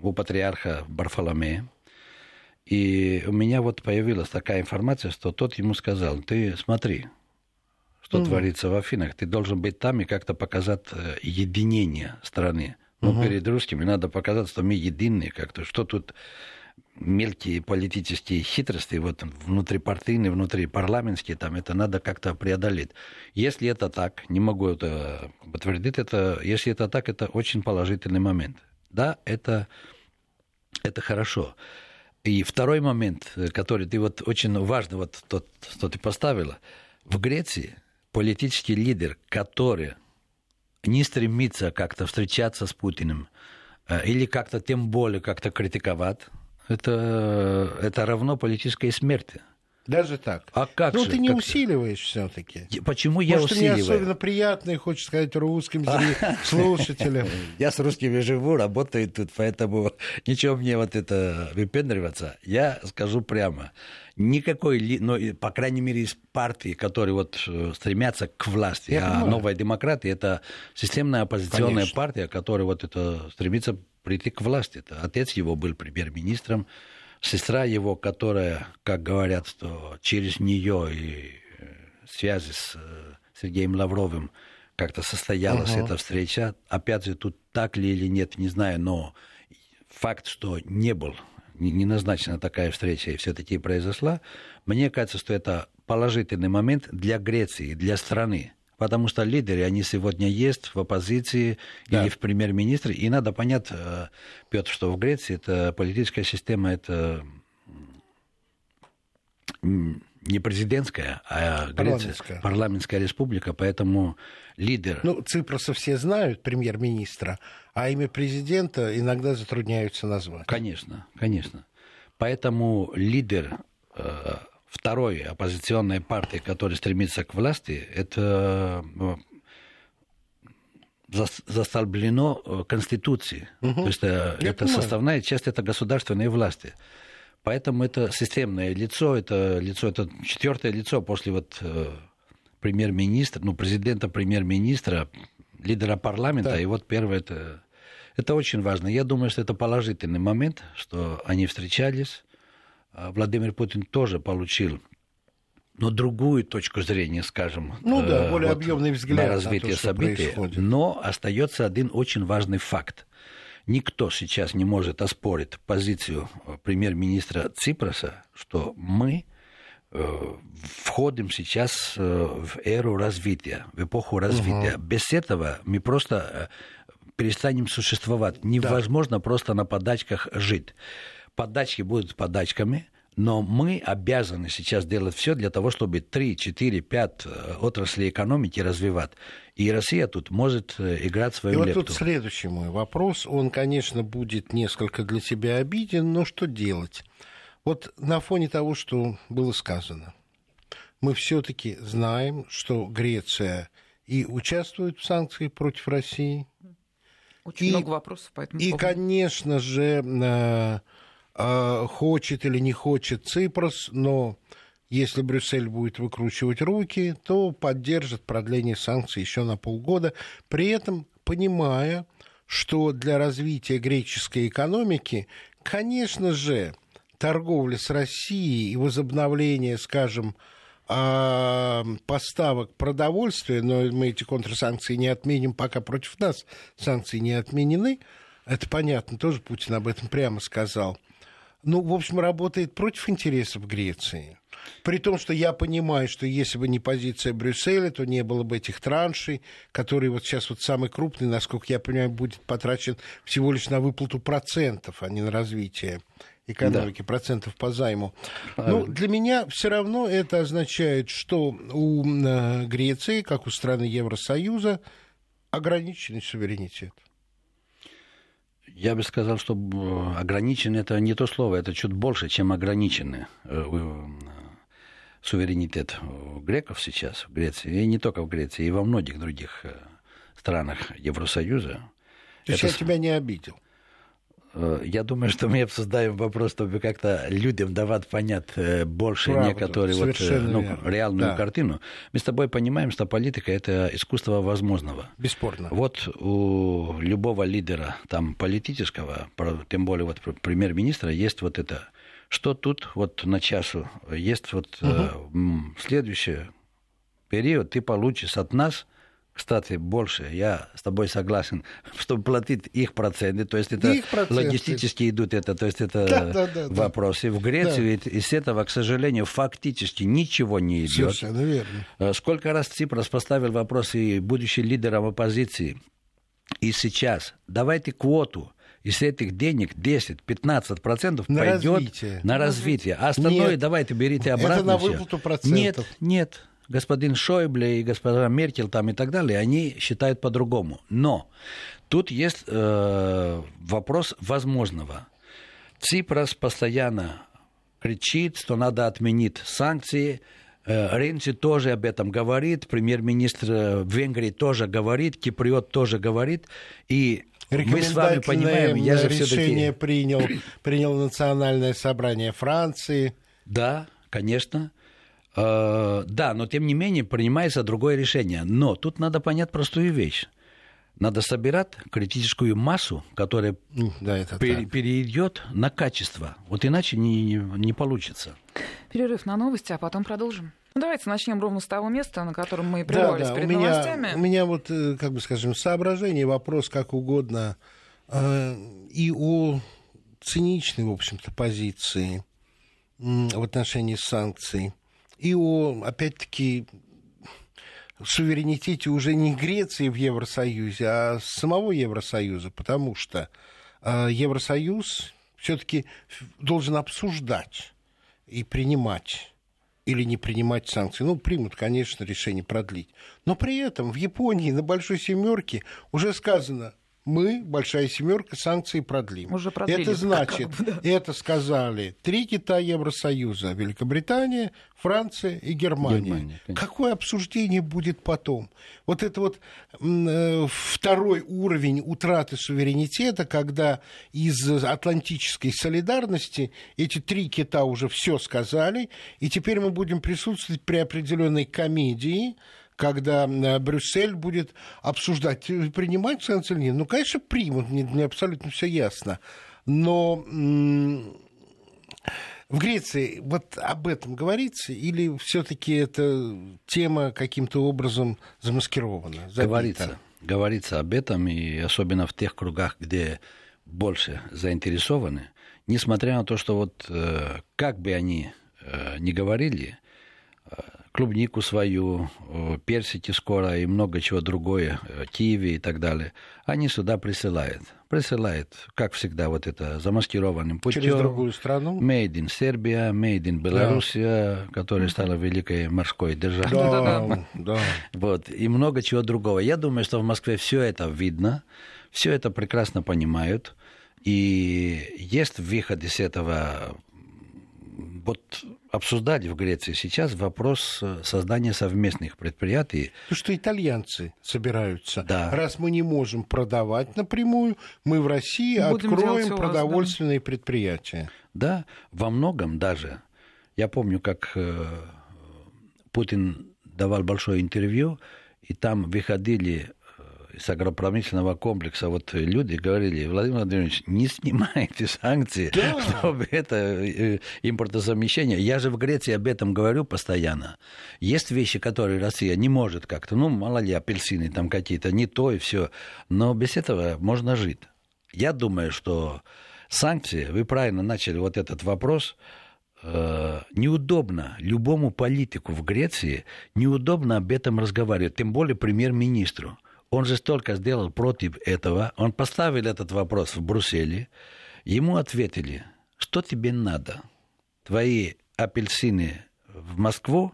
[SPEAKER 3] у патриарха Барфоломея. И у меня вот появилась такая информация, что тот ему сказал, ты смотри, что угу. творится в Афинах, ты должен быть там и как-то показать э, единение страны. Но угу. перед русскими надо показать, что мы единые как-то, что тут мелкие политические хитрости, вот внутрипартийные, внутрипарламентские, там это надо как-то преодолеть. Если это так, не могу это подтвердить, это, если это так, это очень положительный момент. Да, это, это хорошо. И второй момент, который ты вот очень важный, вот тот, что ты поставила, в Греции политический лидер, который не стремится как-то встречаться с Путиным, э, или как-то тем более как-то критиковать, это, это равно политической смерти.
[SPEAKER 2] Даже так.
[SPEAKER 3] А как
[SPEAKER 2] Ну,
[SPEAKER 3] же?
[SPEAKER 2] ты не
[SPEAKER 3] как
[SPEAKER 2] усиливаешь все-таки.
[SPEAKER 3] Почему я
[SPEAKER 2] Может,
[SPEAKER 3] усиливаю?
[SPEAKER 2] Может, особенно приятно, и хочешь сказать русским слушателям.
[SPEAKER 3] Я с русскими живу, работаю тут, поэтому ничего мне вот это выпендриваться. Я скажу прямо. Никакой, ну, по крайней мере, из партий, которые вот э, стремятся к власти, я а понимаю. новая демократия это системная оппозиционная Конечно. партия, которая вот это стремится прийти к власти. Это отец его был премьер-министром, сестра его, которая, как говорят, что через нее и э, связи с э, Сергеем Лавровым как-то состоялась uh-huh. эта встреча. Опять же, тут так ли или нет, не знаю, но факт, что не был, не назначена такая встреча и все-таки произошла, мне кажется, что это положительный момент для Греции, для страны потому что лидеры, они сегодня есть в оппозиции да. или в премьер-министре, и надо понять, э, Петр, что в Греции это политическая система, это не президентская, а Греция, парламентская республика, поэтому лидер...
[SPEAKER 2] Ну, Ципроса все знают, премьер-министра, а имя президента иногда затрудняются назвать.
[SPEAKER 3] Конечно, конечно. Поэтому лидер э, второй оппозиционной партии, которая стремится к власти, это ну, застолблено э, Конституцией. Угу. То есть э, это, это составная часть это государственной власти. Поэтому это системное лицо, это лицо, это четвертое лицо после вот э, премьер-министра, ну, президента, премьер-министра, лидера парламента, да. и вот первое это... Это очень важно. Я думаю, что это положительный момент, что они встречались, Владимир Путин тоже получил но другую точку зрения, скажем,
[SPEAKER 2] ну, да, э, более вот, объемный взгляд
[SPEAKER 3] на развитие на то, событий. Происходит. Но остается один очень важный факт. Никто сейчас не может оспорить позицию премьер-министра Ципроса, что мы э, входим сейчас э, в эру развития, в эпоху развития. Угу. Без этого мы просто перестанем существовать. Невозможно да. просто на подачках жить подачки будут подачками, Но мы обязаны сейчас делать все для того, чтобы 3, 4, 5 отраслей экономики развивать. И Россия тут может э, играть свою
[SPEAKER 2] и вот
[SPEAKER 3] лепту.
[SPEAKER 2] тут следующий мой вопрос. Он, конечно, будет несколько для себя обиден, но что делать? Вот на фоне того, что было сказано, мы все-таки знаем, что Греция и участвует в санкциях против России.
[SPEAKER 1] Очень и, много вопросов по этому
[SPEAKER 2] И,
[SPEAKER 1] поводу.
[SPEAKER 2] конечно же, хочет или не хочет Ципрос, но если Брюссель будет выкручивать руки, то поддержит продление санкций еще на полгода, при этом понимая, что для развития греческой экономики, конечно же, торговля с Россией и возобновление, скажем, а, поставок продовольствия, но мы эти контрсанкции не отменим, пока против нас санкции не отменены, это понятно, тоже Путин об этом прямо сказал. Ну, в общем, работает против интересов Греции. При том, что я понимаю, что если бы не позиция Брюсселя, то не было бы этих траншей, которые вот сейчас вот самый крупный, насколько я понимаю, будет потрачен всего лишь на выплату процентов, а не на развитие экономики, да. процентов по займу. Ну, для меня все равно это означает, что у э, Греции, как у страны Евросоюза, ограниченный суверенитет.
[SPEAKER 3] Я бы сказал, что ограниченный это не то слово, это чуть больше, чем ограниченный э, суверенитет греков сейчас в Греции, и не только в Греции, и во многих других э, странах Евросоюза.
[SPEAKER 2] То есть это... я тебя не обидел?
[SPEAKER 3] Э, я думаю, что мы обсуждаем вопрос, чтобы как-то людям давать понять э, больше Правда, некоторые вот, ну, реальную да. картину. Мы с тобой понимаем, что политика – это искусство возможного.
[SPEAKER 2] Бесспорно.
[SPEAKER 3] Вот у любого лидера там, политического, тем более вот премьер-министра, есть вот это. Что тут вот на часу? Есть вот угу. э, следующий период, ты получишь от нас – кстати, больше, я с тобой согласен, чтобы платить их проценты, то есть это логистически идут это, то есть это да, да, да, вопросы. В Греции да. из этого, к сожалению, фактически ничего не идет.
[SPEAKER 2] Совершенно верно.
[SPEAKER 3] Э, сколько раз Ципрас поставил вопрос и будущий лидером оппозиции, и сейчас давайте квоту из этих денег 10-15% на пойдет развитие. на развитие. А остальное Нет. давайте берите обратно. Это
[SPEAKER 2] на выплату процентов.
[SPEAKER 3] Нет, нет господин Шойбле и госпожа Меркель там и так далее, они считают по-другому. Но тут есть э, вопрос возможного. Ципрас постоянно кричит, что надо отменить санкции. Э, Ренци тоже об этом говорит, премьер-министр Венгрии тоже говорит, Киприот тоже говорит. И мы с вами понимаем,
[SPEAKER 2] я же решение принял, принял национальное собрание Франции.
[SPEAKER 3] Да, конечно. Э, да, но тем не менее принимается другое решение. Но тут надо понять простую вещь. Надо собирать критическую массу, которая да, это пер- перейдет на качество. Вот иначе не, не получится.
[SPEAKER 1] Перерыв на новости, а потом продолжим. Ну, давайте начнем ровно с того места, на котором мы и прервались да, да.
[SPEAKER 2] перед
[SPEAKER 1] у меня, новостями.
[SPEAKER 2] У меня вот, э, как бы скажем, соображение, вопрос как угодно, э, и о циничной, в общем-то, позиции в отношении санкций и о, опять-таки, суверенитете уже не Греции в Евросоюзе, а самого Евросоюза, потому что э, Евросоюз все-таки должен обсуждать и принимать или не принимать санкции. Ну, примут, конечно, решение продлить. Но при этом в Японии на Большой Семерке уже сказано, мы, большая семерка, санкции продлим.
[SPEAKER 1] Уже продлили,
[SPEAKER 2] это значит, как бы, да. это сказали три кита Евросоюза, Великобритания, Франция и Германия. Германия Какое обсуждение будет потом? Вот это вот э, второй уровень утраты суверенитета, когда из атлантической солидарности эти три кита уже все сказали, и теперь мы будем присутствовать при определенной комедии, когда э, Брюссель будет обсуждать, э, принимать санкции или нет. Ну, конечно, примут, мне, мне абсолютно все ясно. Но в Греции вот об этом говорится, или все-таки эта тема каким-то образом замаскирована?
[SPEAKER 3] Забита? Говорится. Говорится об этом, и особенно в тех кругах, где больше заинтересованы, несмотря на то, что вот э, как бы они ни говорили, клубнику свою, персики скоро и много чего другое, киви и так далее, они сюда присылают. Присылают, как всегда, вот это замаскированным путем.
[SPEAKER 2] Через другую страну?
[SPEAKER 3] Made in Сербия, Made in Белоруссия, да. которая стала великой морской державой.
[SPEAKER 2] Да, да.
[SPEAKER 3] Вот, и много чего другого. Я думаю, что в Москве все это видно, все это прекрасно понимают. И есть выход из этого вот обсуждать в Греции сейчас вопрос э, создания совместных предприятий.
[SPEAKER 2] То, что итальянцы собираются.
[SPEAKER 3] Да.
[SPEAKER 2] Раз мы не можем продавать напрямую, мы в России Будем откроем продовольственные вас, да. предприятия.
[SPEAKER 3] Да, во многом даже. Я помню, как э, Путин давал большое интервью, и там выходили с агропромышленного комплекса вот люди говорили, Владимир Владимирович, не снимайте санкции, да. чтобы это э, импортозамещение. Я же в Греции об этом говорю постоянно. Есть вещи, которые Россия не может как-то, ну, мало ли, апельсины там какие-то, не то и все. Но без этого можно жить. Я думаю, что санкции, вы правильно начали вот этот вопрос, э, неудобно любому политику в Греции, неудобно об этом разговаривать, тем более премьер-министру. Он же столько сделал против этого. Он поставил этот вопрос в Брюсселе. Ему ответили, что тебе надо? Твои апельсины в Москву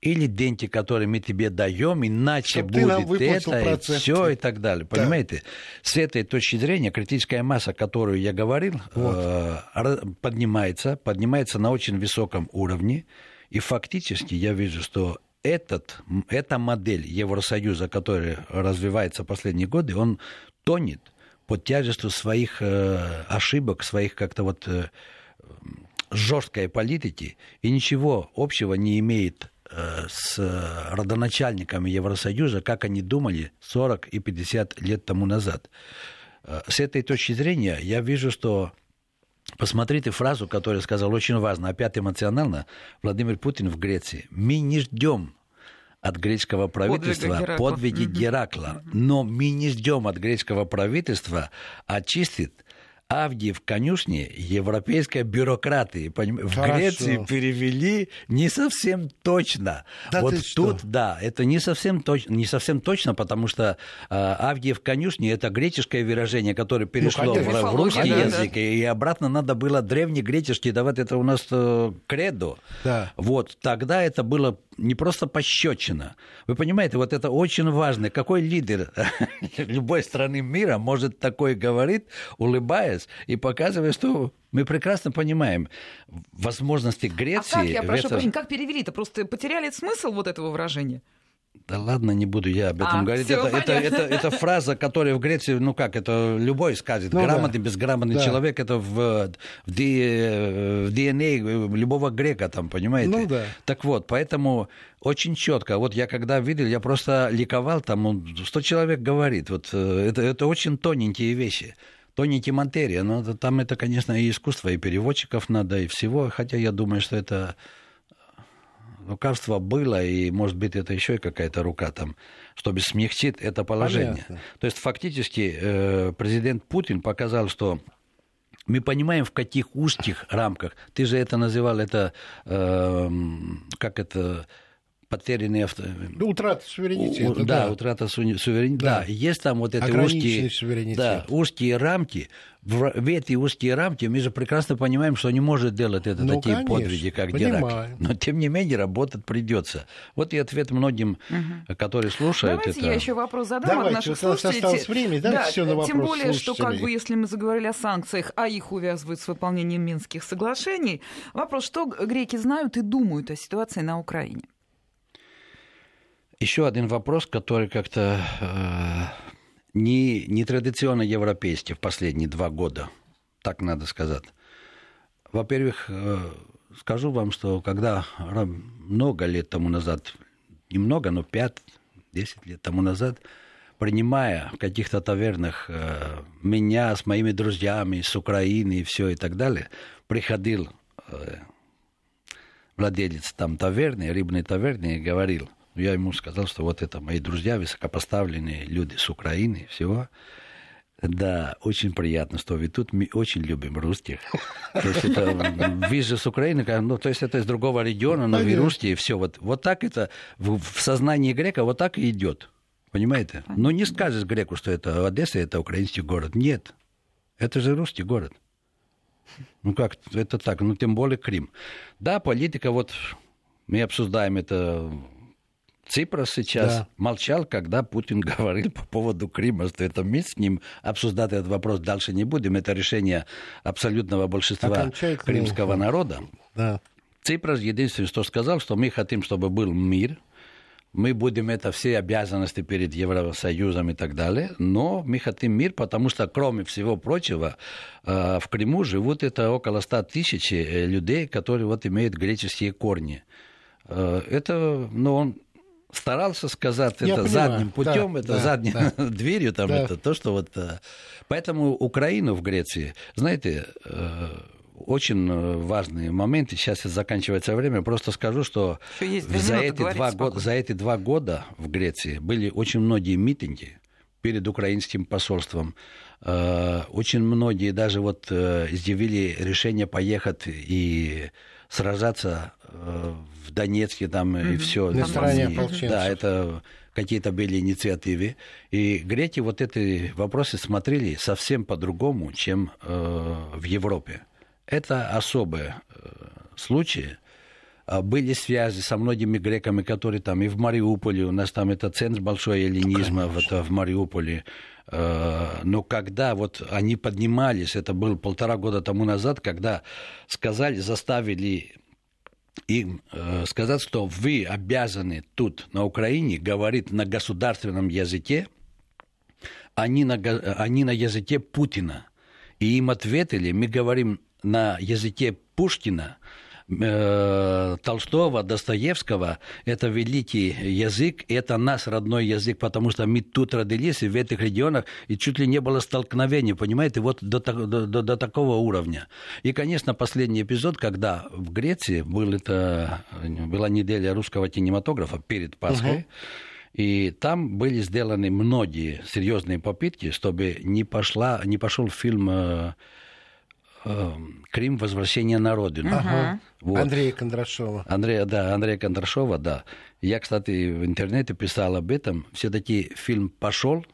[SPEAKER 3] или деньги, которые мы тебе даем, иначе Чтоб будет это, и все и так далее. Да. Понимаете? С этой точки зрения критическая масса, о которой я говорил, вот. э, поднимается, поднимается на очень высоком уровне. И фактически я вижу, что этот, эта модель Евросоюза, которая развивается последние годы, он тонет под тяжестью своих э, ошибок, своих как-то вот э, жесткой политики и ничего общего не имеет э, с родоначальниками Евросоюза, как они думали 40 и 50 лет тому назад. Э, с этой точки зрения я вижу, что Посмотрите фразу, которую сказал очень важно, опять эмоционально, Владимир Путин в Греции. Мы не ждем от греческого правительства подвиги Геракла, но мы не ждем от греческого правительства очистить Авдиев конюшни европейской бюрократии. Поним... В Греции перевели не совсем точно. Да вот тут, что? да, это не совсем, точ... не совсем точно, потому что э, Авдиев конюшни это греческое выражение, которое перешло ну, в, в русский да, язык, да. и обратно надо было древнегреческий давать, это у нас э, кредо. Да. Вот, тогда это было не просто пощечина. Вы понимаете, вот это очень важно. Какой лидер любой страны мира может такое говорить, улыбаясь и показывая, что мы прекрасно понимаем возможности Греции. А как,
[SPEAKER 1] я прошу это... прощения, как перевели-то? Просто потеряли смысл вот этого выражения?
[SPEAKER 3] Да ладно, не буду я об этом а, говорить. Это, это, это, это фраза, которая в Греции, ну как, это любой скажет. Ну, Грамотный, да. безграмотный да. человек, это в, в, в DNA любого грека там, понимаете?
[SPEAKER 2] Ну да.
[SPEAKER 3] Так вот, поэтому очень четко. Вот я когда видел, я просто ликовал, там 100 человек говорит. Вот э, это, это очень тоненькие вещи. Тоненький материя, но там это, конечно, и искусство, и переводчиков надо, и всего. Хотя я думаю, что это лукавство было, и, может быть, это еще и какая-то рука там, чтобы смягчить это положение. Понятно. То есть, фактически, э, президент Путин показал, что мы понимаем, в каких узких рамках. Ты же это называл, это, э, как это, потерянный авто...
[SPEAKER 2] Ну, утрата суверенитета.
[SPEAKER 3] У, да, да, утрата суверенитета. Да. да, есть там вот эти узкие, да, узкие рамки. В, в эти узкие рамки мы же прекрасно понимаем, что не может делать это ну, такие конечно, подвиги, как Геракл. Но тем не менее работать придется. Вот и ответ многим, угу. которые слушают
[SPEAKER 1] Давайте
[SPEAKER 3] это.
[SPEAKER 1] я еще вопрос задам
[SPEAKER 2] Давайте,
[SPEAKER 1] от наших
[SPEAKER 2] слушателей. осталось время, да, да все на вопрос
[SPEAKER 1] Тем более, что как бы если мы заговорили о санкциях, а их увязывают с выполнением Минских соглашений, вопрос, что греки знают и думают о ситуации на Украине?
[SPEAKER 3] Еще один вопрос, который как-то э, не, не традиционно европейский в последние два года, так надо сказать. Во-первых, э, скажу вам, что когда много лет тому назад, немного, но 5-10 лет тому назад, принимая в каких-то тавернах э, меня с моими друзьями с Украины и все и так далее, приходил э, владелец там таверны, рыбной таверны и говорил – я ему сказал, что вот это мои друзья, высокопоставленные люди с Украины, всего. Да, очень приятно, что вы тут. Мы очень любим русских. То есть это, вы же с Украины, ну, то есть это из другого региона, но вы русские, все. Вот, вот так это в, в сознании грека вот так и идет. Понимаете? Но не скажешь греку, что это Одесса, это украинский город. Нет. Это же русский город. Ну как, это так, ну тем более Крым. Да, политика, вот мы обсуждаем это Ципрас сейчас да. молчал, когда Путин говорил по поводу Крыма, что это мы с ним обсуждать этот вопрос дальше не будем. Это решение абсолютного большинства крымского народа. Да. Ципрас единственное, что сказал, что мы хотим, чтобы был мир, мы будем это все обязанности перед Евросоюзом и так далее, но мы хотим мир, потому что, кроме всего прочего, э, в Крыму живут это около 100 тысяч э, людей, которые вот имеют греческие корни. Э, это, ну, он старался сказать Я это понимаю. задним путем, да, это да, задней да. дверью, там да. это то, что вот. Э, поэтому Украину в Греции, знаете, э, очень э, важные моменты. Сейчас заканчивается время. Просто скажу, что за эти, два года, за эти два года в Греции были очень многие митинги перед украинским посольством. Очень многие даже вот изъявили решение поехать и сражаться э, в Донецке там mm-hmm. и все.
[SPEAKER 2] На стороне ополченцев.
[SPEAKER 3] Да, это какие-то были инициативы. И греки вот эти вопросы смотрели совсем по-другому, чем э, в Европе. Это особые э, случаи. А были связи со многими греками, которые там и в Мариуполе, у нас там это центр большой эллинизма в, это, в Мариуполе. Э, но когда вот они поднимались, это было полтора года тому назад, когда сказали, заставили им э, сказать, что вы обязаны тут, на Украине, говорить на государственном языке, а не на, а не на языке Путина. И им ответили, мы говорим на языке Пушкина, Э, Толстого, Достоевского, это великий язык, это наш родной язык, потому что мы тут родились, и в этих регионах, и чуть ли не было столкновений, понимаете, вот до, до, до, до такого уровня. И, конечно, последний эпизод, когда в Греции был это, была неделя русского кинематографа перед Пасхой, угу. И там были сделаны многие серьезные попытки, чтобы не, пошла, не пошел фильм э, Крым «Возвращение на родину».
[SPEAKER 2] Ага. Вот. Андрея Кондрашова.
[SPEAKER 3] Андрея, да, Андрея Кондрашова, да. Я, кстати, в интернете писал об этом. Все-таки фильм пошел,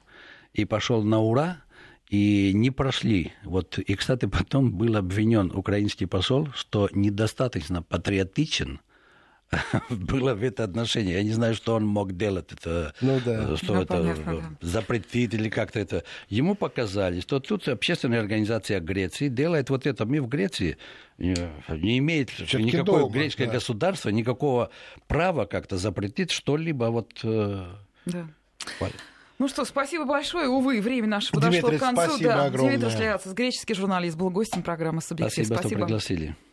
[SPEAKER 3] и пошел на ура, и не прошли. Вот, и, кстати, потом был обвинен украинский посол, что недостаточно патриотичен было в это отношение. Я не знаю, что он мог делать. Это,
[SPEAKER 2] ну, да.
[SPEAKER 3] Что ну, это понятно, да. запретить или как-то это. Ему показали, что тут общественная организация Греции делает вот это. Мы в Греции не имеет никакое дома, греческое да. государство никакого права как-то запретить что-либо вот. Э, да.
[SPEAKER 1] Ну что, спасибо большое. Увы, время наше подошло
[SPEAKER 2] Дмитрий,
[SPEAKER 1] к концу.
[SPEAKER 2] Спасибо
[SPEAKER 1] да.
[SPEAKER 2] огромное.
[SPEAKER 1] Дмитрий Шлявцев, греческий журналист, был гостем программы «Субъектив».
[SPEAKER 3] Спасибо, спасибо, что пригласили.